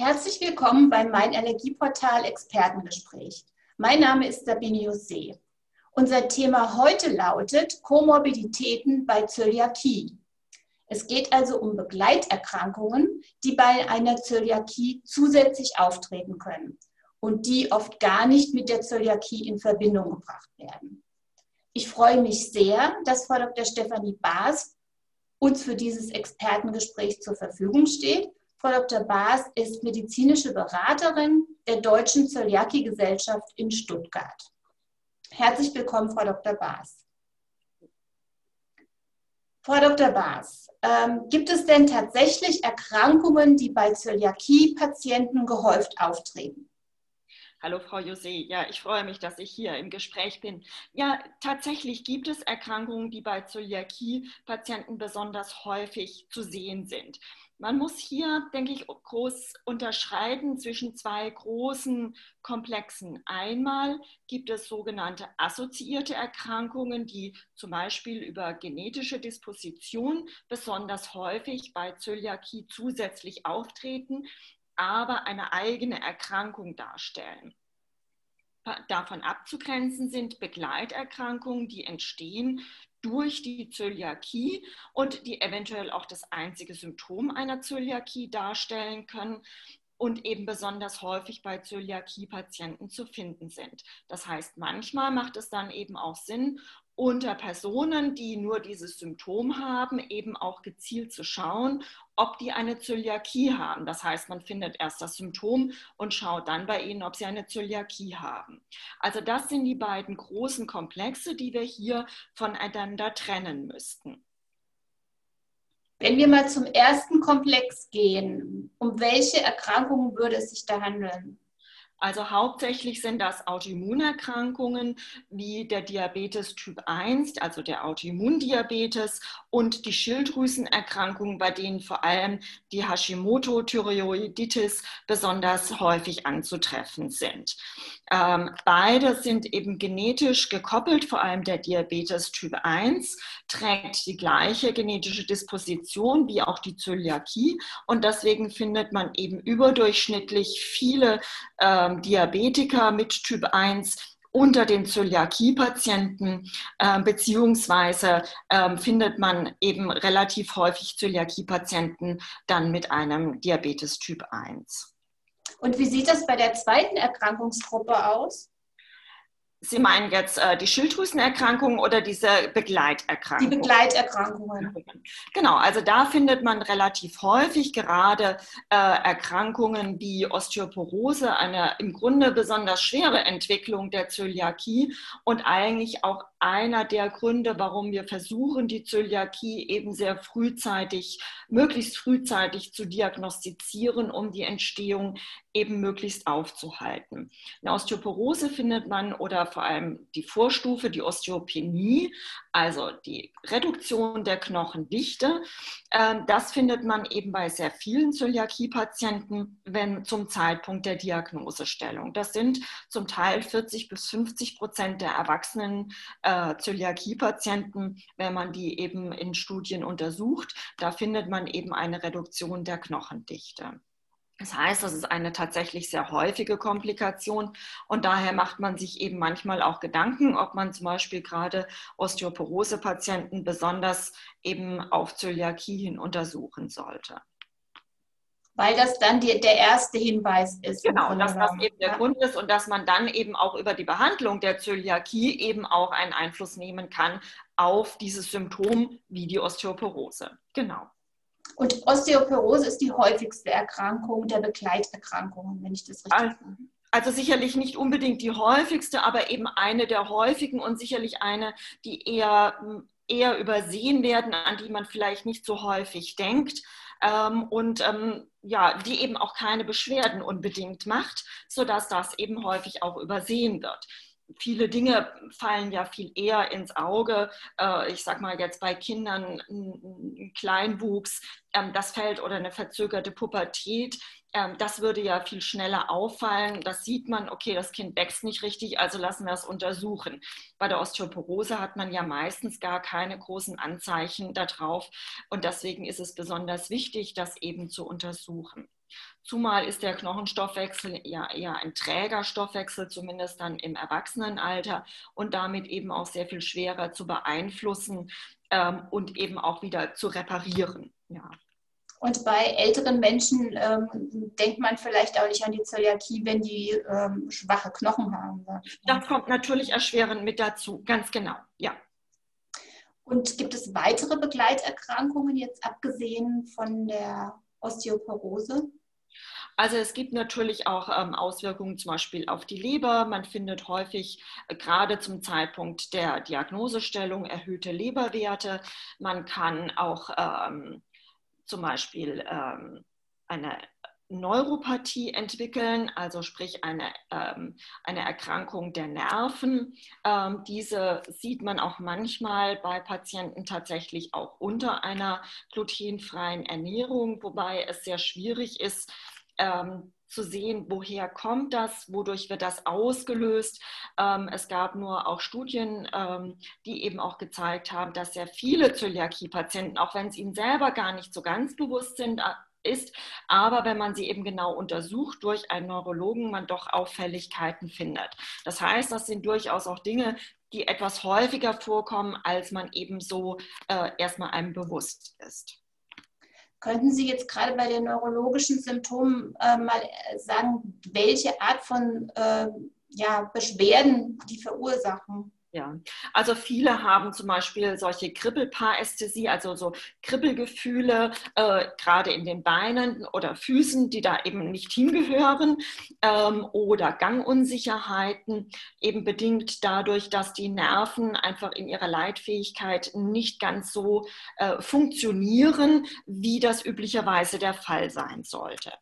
Herzlich willkommen beim Mein Energieportal Expertengespräch. Mein Name ist Sabine Jose. Unser Thema heute lautet Komorbiditäten bei Zöliakie. Es geht also um Begleiterkrankungen, die bei einer Zöliakie zusätzlich auftreten können und die oft gar nicht mit der Zöliakie in Verbindung gebracht werden. Ich freue mich sehr, dass Frau Dr. Stefanie Baas uns für dieses Expertengespräch zur Verfügung steht Frau Dr. Baas ist medizinische Beraterin der Deutschen Zöliakie-Gesellschaft in Stuttgart. Herzlich willkommen, Frau Dr. Baas. Frau Dr. Baas, ähm, gibt es denn tatsächlich Erkrankungen, die bei Zöliakie-Patienten gehäuft auftreten? Hallo Frau Jose, ja, ich freue mich, dass ich hier im Gespräch bin. Ja, tatsächlich gibt es Erkrankungen, die bei Zöliakie-Patienten besonders häufig zu sehen sind. Man muss hier, denke ich, groß unterscheiden zwischen zwei großen Komplexen. Einmal gibt es sogenannte assoziierte Erkrankungen, die zum Beispiel über genetische Disposition besonders häufig bei Zöliakie zusätzlich auftreten, aber eine eigene Erkrankung darstellen. Davon abzugrenzen sind Begleiterkrankungen, die entstehen durch die Zöliakie und die eventuell auch das einzige Symptom einer Zöliakie darstellen können und eben besonders häufig bei Zöliakie-Patienten zu finden sind. Das heißt, manchmal macht es dann eben auch Sinn, unter Personen, die nur dieses Symptom haben, eben auch gezielt zu schauen, ob die eine Zöliakie haben. Das heißt, man findet erst das Symptom und schaut dann bei ihnen, ob sie eine Zöliakie haben. Also das sind die beiden großen Komplexe, die wir hier voneinander trennen müssten. Wenn wir mal zum ersten Komplex gehen, um welche Erkrankungen würde es sich da handeln? Also hauptsächlich sind das Autoimmunerkrankungen wie der Diabetes Typ 1, also der Autoimmundiabetes und die Schilddrüsenerkrankungen, bei denen vor allem die Hashimoto-Thyreoiditis besonders häufig anzutreffen sind. Ähm, beide sind eben genetisch gekoppelt, vor allem der Diabetes Typ 1 trägt die gleiche genetische Disposition wie auch die Zöliakie und deswegen findet man eben überdurchschnittlich viele ähm, Diabetiker mit Typ 1 unter den Zöliakie-Patienten, äh, beziehungsweise äh, findet man eben relativ häufig Zöliakie-Patienten dann mit einem Diabetes Typ 1. Und wie sieht das bei der zweiten Erkrankungsgruppe aus? Sie meinen jetzt äh, die Schilddrüsenerkrankungen oder diese Begleiterkrankungen? Die Begleiterkrankungen. Genau, also da findet man relativ häufig gerade äh, Erkrankungen wie Osteoporose, eine im Grunde besonders schwere Entwicklung der Zöliakie und eigentlich auch einer der Gründe, warum wir versuchen, die Zöliakie eben sehr frühzeitig, möglichst frühzeitig zu diagnostizieren, um die Entstehung eben möglichst aufzuhalten. Eine Osteoporose findet man oder vor allem die Vorstufe, die Osteopenie, also die Reduktion der Knochendichte. Ähm, das findet man eben bei sehr vielen Zöliakie-Patienten, wenn zum Zeitpunkt der Diagnosestellung. Das sind zum Teil 40 bis 50 Prozent der erwachsenen äh, Zöliakie-Patienten, wenn man die eben in Studien untersucht. Da findet man eben eine Reduktion der Knochendichte. Das heißt, das ist eine tatsächlich sehr häufige Komplikation und daher macht man sich eben manchmal auch Gedanken, ob man zum Beispiel gerade Osteoporose-Patienten besonders eben auf Zöliakie hin untersuchen sollte. Weil das dann die, der erste Hinweis ist. Genau, dass das eben der ja. Grund ist und dass man dann eben auch über die Behandlung der Zöliakie eben auch einen Einfluss nehmen kann auf dieses Symptom wie die Osteoporose. Genau. Und Osteoporose ist die häufigste Erkrankung der Begleiterkrankungen, wenn ich das richtig also, also sicherlich nicht unbedingt die häufigste, aber eben eine der häufigen und sicherlich eine, die eher, eher übersehen werden, an die man vielleicht nicht so häufig denkt. Ähm, und ähm, ja, die eben auch keine Beschwerden unbedingt macht, sodass das eben häufig auch übersehen wird viele Dinge fallen ja viel eher ins Auge. Äh, ich sage mal jetzt bei Kindern ein Kleinwuchs, ähm, das fällt oder eine verzögerte Pubertät. Ähm, das würde ja viel schneller auffallen. Das sieht man, okay, das Kind wächst nicht richtig, also lassen wir es untersuchen. Bei der Osteoporose hat man ja meistens gar keine großen Anzeichen darauf und deswegen ist es besonders wichtig, das eben zu untersuchen. Zumal ist der Knochenstoffwechsel ja eher ein träger Stoffwechsel, zumindest dann im Erwachsenenalter und damit eben auch sehr viel schwerer zu beeinflussen ähm, und eben auch wieder zu reparieren. Ja. Und bei älteren Menschen ähm, denkt man vielleicht auch nicht an die Zöliakie, wenn die ähm, schwache Knochen haben. Das kommt natürlich erschwerend mit dazu, ganz genau, ja. Und gibt es weitere Begleiterkrankungen jetzt abgesehen von der Osteoporose? Also es gibt natürlich auch ähm, Auswirkungen zum Beispiel auf die Leber. Man findet häufig äh, gerade zum Zeitpunkt der Diagnosestellung erhöhte Leberwerte. Man kann auch ähm, zum Beispiel ähm, eine Neuropathie entwickeln, also sprich eine, ähm, eine Erkrankung der Nerven. Ähm, diese sieht man auch manchmal bei Patienten tatsächlich auch unter einer glutenfreien Ernährung, wobei es sehr schwierig ist, ähm, zu sehen, woher kommt das, wodurch wird das ausgelöst. Ähm, es gab nur auch Studien, ähm, die eben auch gezeigt haben, dass sehr viele Zöliakie-Patienten, auch wenn es ihnen selber gar nicht so ganz bewusst sind, ist, aber wenn man sie eben genau untersucht durch einen Neurologen, man doch Auffälligkeiten findet. Das heißt, das sind durchaus auch Dinge, die etwas häufiger vorkommen, als man eben so äh, erstmal einem bewusst ist. Könnten Sie jetzt gerade bei den neurologischen Symptomen äh, mal äh, sagen, welche Art von äh, ja, Beschwerden die verursachen? Ja, also viele haben zum Beispiel solche Kribbelparästhesie, also so Kribbelgefühle, äh, gerade in den Beinen oder Füßen, die da eben nicht hingehören, ähm, oder Gangunsicherheiten, eben bedingt dadurch, dass die Nerven einfach in ihrer Leitfähigkeit nicht ganz so äh, funktionieren, wie das üblicherweise der Fall sein sollte.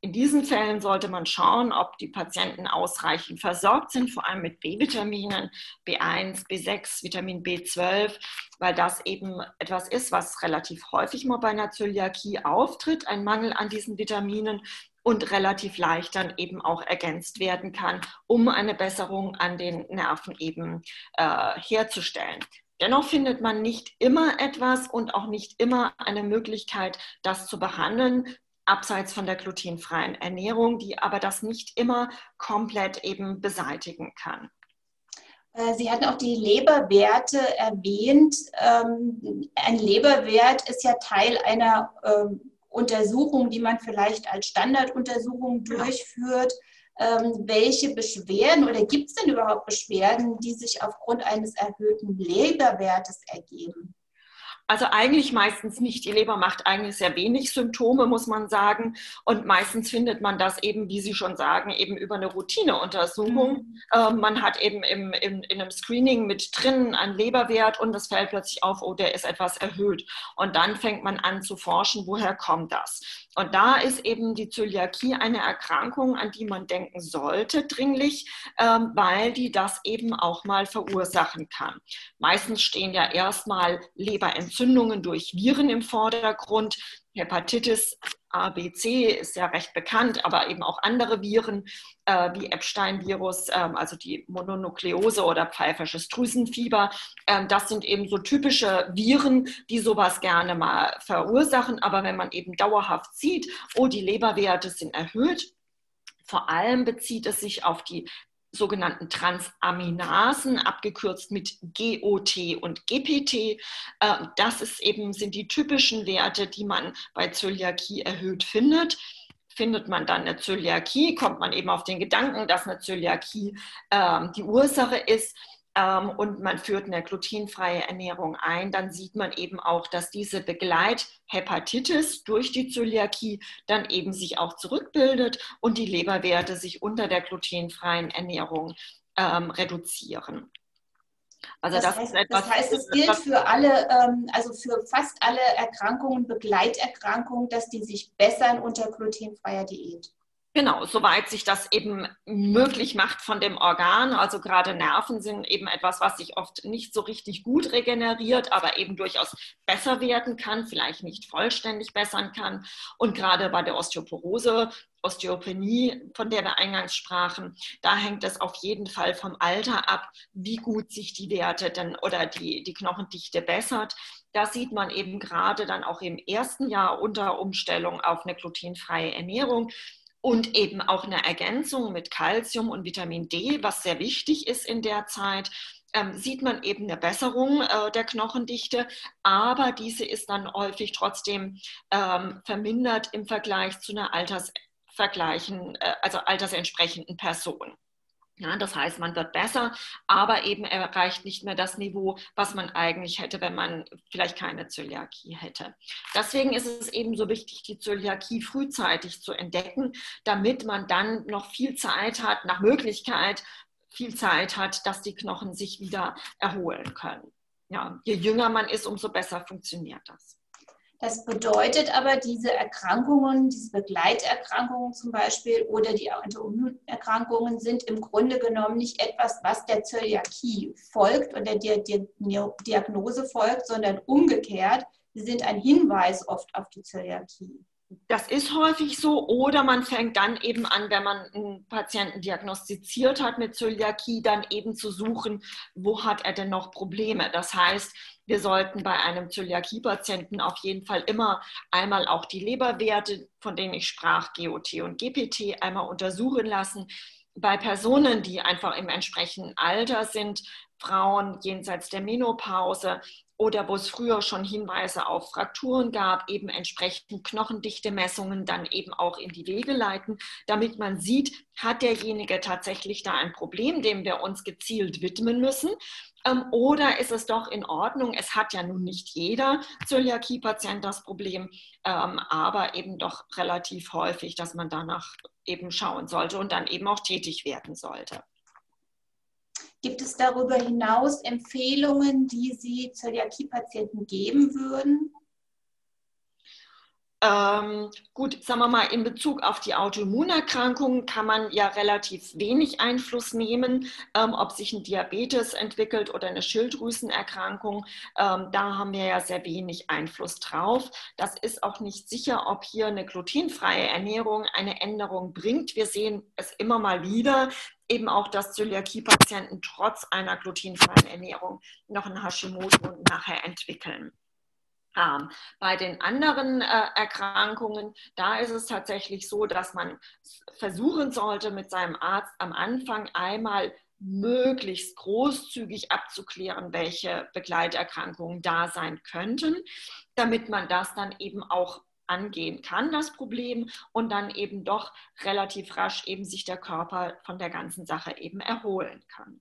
In diesen Fällen sollte man schauen, ob die Patienten ausreichend versorgt sind, vor allem mit B-Vitaminen, B1, B6, Vitamin B12, weil das eben etwas ist, was relativ häufig mal bei einer Zöliakie auftritt, ein Mangel an diesen Vitaminen und relativ leicht dann eben auch ergänzt werden kann, um eine Besserung an den Nerven eben äh, herzustellen. Dennoch findet man nicht immer etwas und auch nicht immer eine Möglichkeit, das zu behandeln, abseits von der glutenfreien Ernährung, die aber das nicht immer komplett eben beseitigen kann. Äh, Sie hatten auch die Leberwerte erwähnt. Ähm, ein Leberwert ist ja Teil einer ähm, Untersuchung, die man vielleicht als Standarduntersuchung durchführt. Ähm, welche Beschwerden oder gibt es denn überhaupt Beschwerden, die sich aufgrund eines erhöhten Leberwertes ergeben? Also eigentlich meistens nicht. Die Leber macht eigentlich sehr wenig Symptome, muss man sagen. Und meistens findet man das eben, wie Sie schon sagen, eben über eine Routineuntersuchung. Mhm. Ähm, man hat eben im, im, in einem Screening mit drin einen Leberwert und es fällt plötzlich auf, oh, der ist etwas erhöht. Und dann fängt man an zu forschen, woher kommt das? Und da ist eben die Zöliakie eine Erkrankung, an die man denken sollte dringlich, ähm, weil die das eben auch mal verursachen kann. Meistens stehen ja erstmal Leberentzündungen durch Viren im Vordergrund. Hepatitis A, B, C ist ja recht bekannt, aber eben auch andere Viren äh, wie Epstein-Virus, ähm, also die Mononukleose oder pfeifersches Drüsenfieber. Ähm, das sind eben so typische Viren, die sowas gerne mal verursachen. Aber wenn man eben dauerhaft sieht, oh, die Leberwerte sind erhöht, vor allem bezieht es sich auf die sogenannten Transaminasen, abgekürzt mit GOT und GPT. Äh, das ist eben, sind die typischen Werte, die man bei Zöliakie erhöht findet. Findet man dann eine Zöliakie, kommt man eben auf den Gedanken, dass eine Zöliakie äh, die Ursache ist ähm, und man führt eine glutenfreie Ernährung ein, dann sieht man eben auch, dass diese Begleithepatitis durch die Zöliakie dann eben sich auch zurückbildet und die Leberwerte sich unter der glutenfreien Ernährung ähm, reduzieren. Also das, das, heißt, etwas, das heißt, es gilt für alle, ähm, also für fast alle Erkrankungen, Begleiterkrankungen, dass die sich bessern unter glutenfreier Diät. Genau, soweit sich das eben möglich macht von dem Organ. Also gerade Nerven sind eben etwas, was sich oft nicht so richtig gut regeneriert, aber eben durchaus besser werden kann, vielleicht nicht vollständig bessern kann. Und gerade bei der Osteoporose, Osteopenie, von der wir eingangs sprachen, da hängt es auf jeden Fall vom Alter ab, wie gut sich die Werte denn oder die, die Knochendichte bessert. Da sieht man eben gerade dann auch im ersten Jahr unter Umstellung auf eine glutenfreie Ernährung und eben auch eine Ergänzung mit Kalzium und Vitamin D, was sehr wichtig ist in der Zeit. Ähm, sieht man eben eine Besserung äh, der Knochendichte, aber diese ist dann häufig trotzdem ähm, vermindert im Vergleich zu einer Altersvergleichen, äh, also altersentsprechenden Person. Ja, das heißt, man wird besser, aber eben erreicht nicht mehr das Niveau, was man eigentlich hätte, wenn man vielleicht keine Zöliakie hätte. Deswegen ist es eben so wichtig, die Zöliakie frühzeitig zu entdecken, damit man dann noch viel Zeit hat, nach Möglichkeit viel Zeit hat, dass die Knochen sich wieder erholen können. Ja, je jünger man ist, umso besser funktioniert das. Das bedeutet aber, diese Erkrankungen, diese Begleiterkrankungen zum Beispiel oder die Autoimmunerkrankungen sind im Grunde genommen nicht etwas, was der Zöliakie folgt oder der Diagnose folgt, sondern umgekehrt. Sie sind ein Hinweis oft auf die Zöliakie. Das ist häufig so. Oder man fängt dann eben an, wenn man einen Patienten diagnostiziert hat mit Zöliakie, dann eben zu suchen, wo hat er denn noch Probleme. Das heißt, wir sollten bei einem Zöliakie-Patienten auf jeden Fall immer einmal auch die Leberwerte, von denen ich sprach, GOT und GPT, einmal untersuchen lassen. Bei Personen, die einfach im entsprechenden Alter sind, Frauen jenseits der Menopause, oder wo es früher schon Hinweise auf Frakturen gab, eben entsprechend Knochendichte-Messungen dann eben auch in die Wege leiten, damit man sieht, hat derjenige tatsächlich da ein Problem, dem wir uns gezielt widmen müssen. Ähm, oder ist es doch in Ordnung? Es hat ja nun nicht jeder Zöliakie-Patient das Problem, ähm, aber eben doch relativ häufig, dass man danach eben schauen sollte und dann eben auch tätig werden sollte. Gibt es darüber hinaus Empfehlungen, die Sie Zöliakie-Patienten geben würden? Ähm, gut, sagen wir mal, in Bezug auf die Autoimmunerkrankungen kann man ja relativ wenig Einfluss nehmen, ähm, ob sich ein Diabetes entwickelt oder eine Schilddrüsenerkrankung. Ähm, da haben wir ja sehr wenig Einfluss drauf. Das ist auch nicht sicher, ob hier eine glutenfreie Ernährung eine Änderung bringt. Wir sehen es immer mal wieder, eben auch, dass Zöliakie-Patienten trotz einer glutenfreien Ernährung noch ein Hashimoto nachher entwickeln. Ähm, bei den anderen äh, Erkrankungen, da ist es tatsächlich so, dass man versuchen sollte, mit seinem Arzt am Anfang einmal möglichst großzügig abzuklären, welche Begleiterkrankungen da sein könnten, damit man das dann eben auch angehen kann, das Problem, und dann eben doch relativ rasch eben sich der Körper von der ganzen Sache eben erholen kann.